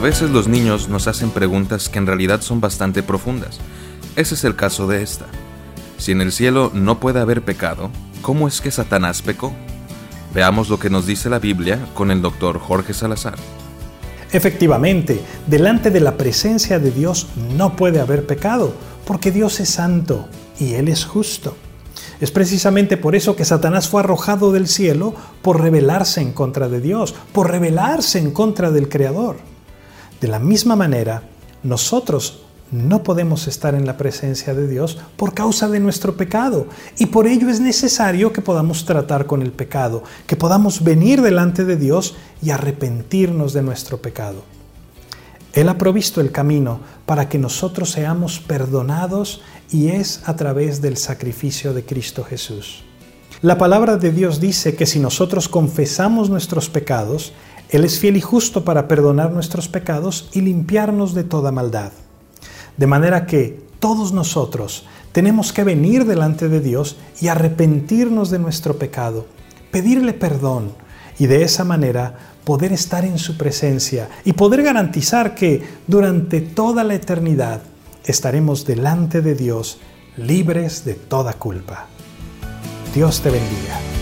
veces los niños nos hacen preguntas que en realidad son bastante profundas. Ese es el caso de esta. Si en el cielo no puede haber pecado, ¿cómo es que Satanás pecó? Veamos lo que nos dice la Biblia con el doctor Jorge Salazar. Efectivamente, delante de la presencia de Dios no puede haber pecado, porque Dios es santo y Él es justo. Es precisamente por eso que Satanás fue arrojado del cielo por rebelarse en contra de Dios, por rebelarse en contra del Creador. De la misma manera, nosotros no podemos estar en la presencia de Dios por causa de nuestro pecado. Y por ello es necesario que podamos tratar con el pecado, que podamos venir delante de Dios y arrepentirnos de nuestro pecado. Él ha provisto el camino para que nosotros seamos perdonados y es a través del sacrificio de Cristo Jesús. La palabra de Dios dice que si nosotros confesamos nuestros pecados, Él es fiel y justo para perdonar nuestros pecados y limpiarnos de toda maldad. De manera que todos nosotros tenemos que venir delante de Dios y arrepentirnos de nuestro pecado, pedirle perdón y de esa manera poder estar en su presencia y poder garantizar que durante toda la eternidad estaremos delante de Dios libres de toda culpa. Dios te bendiga.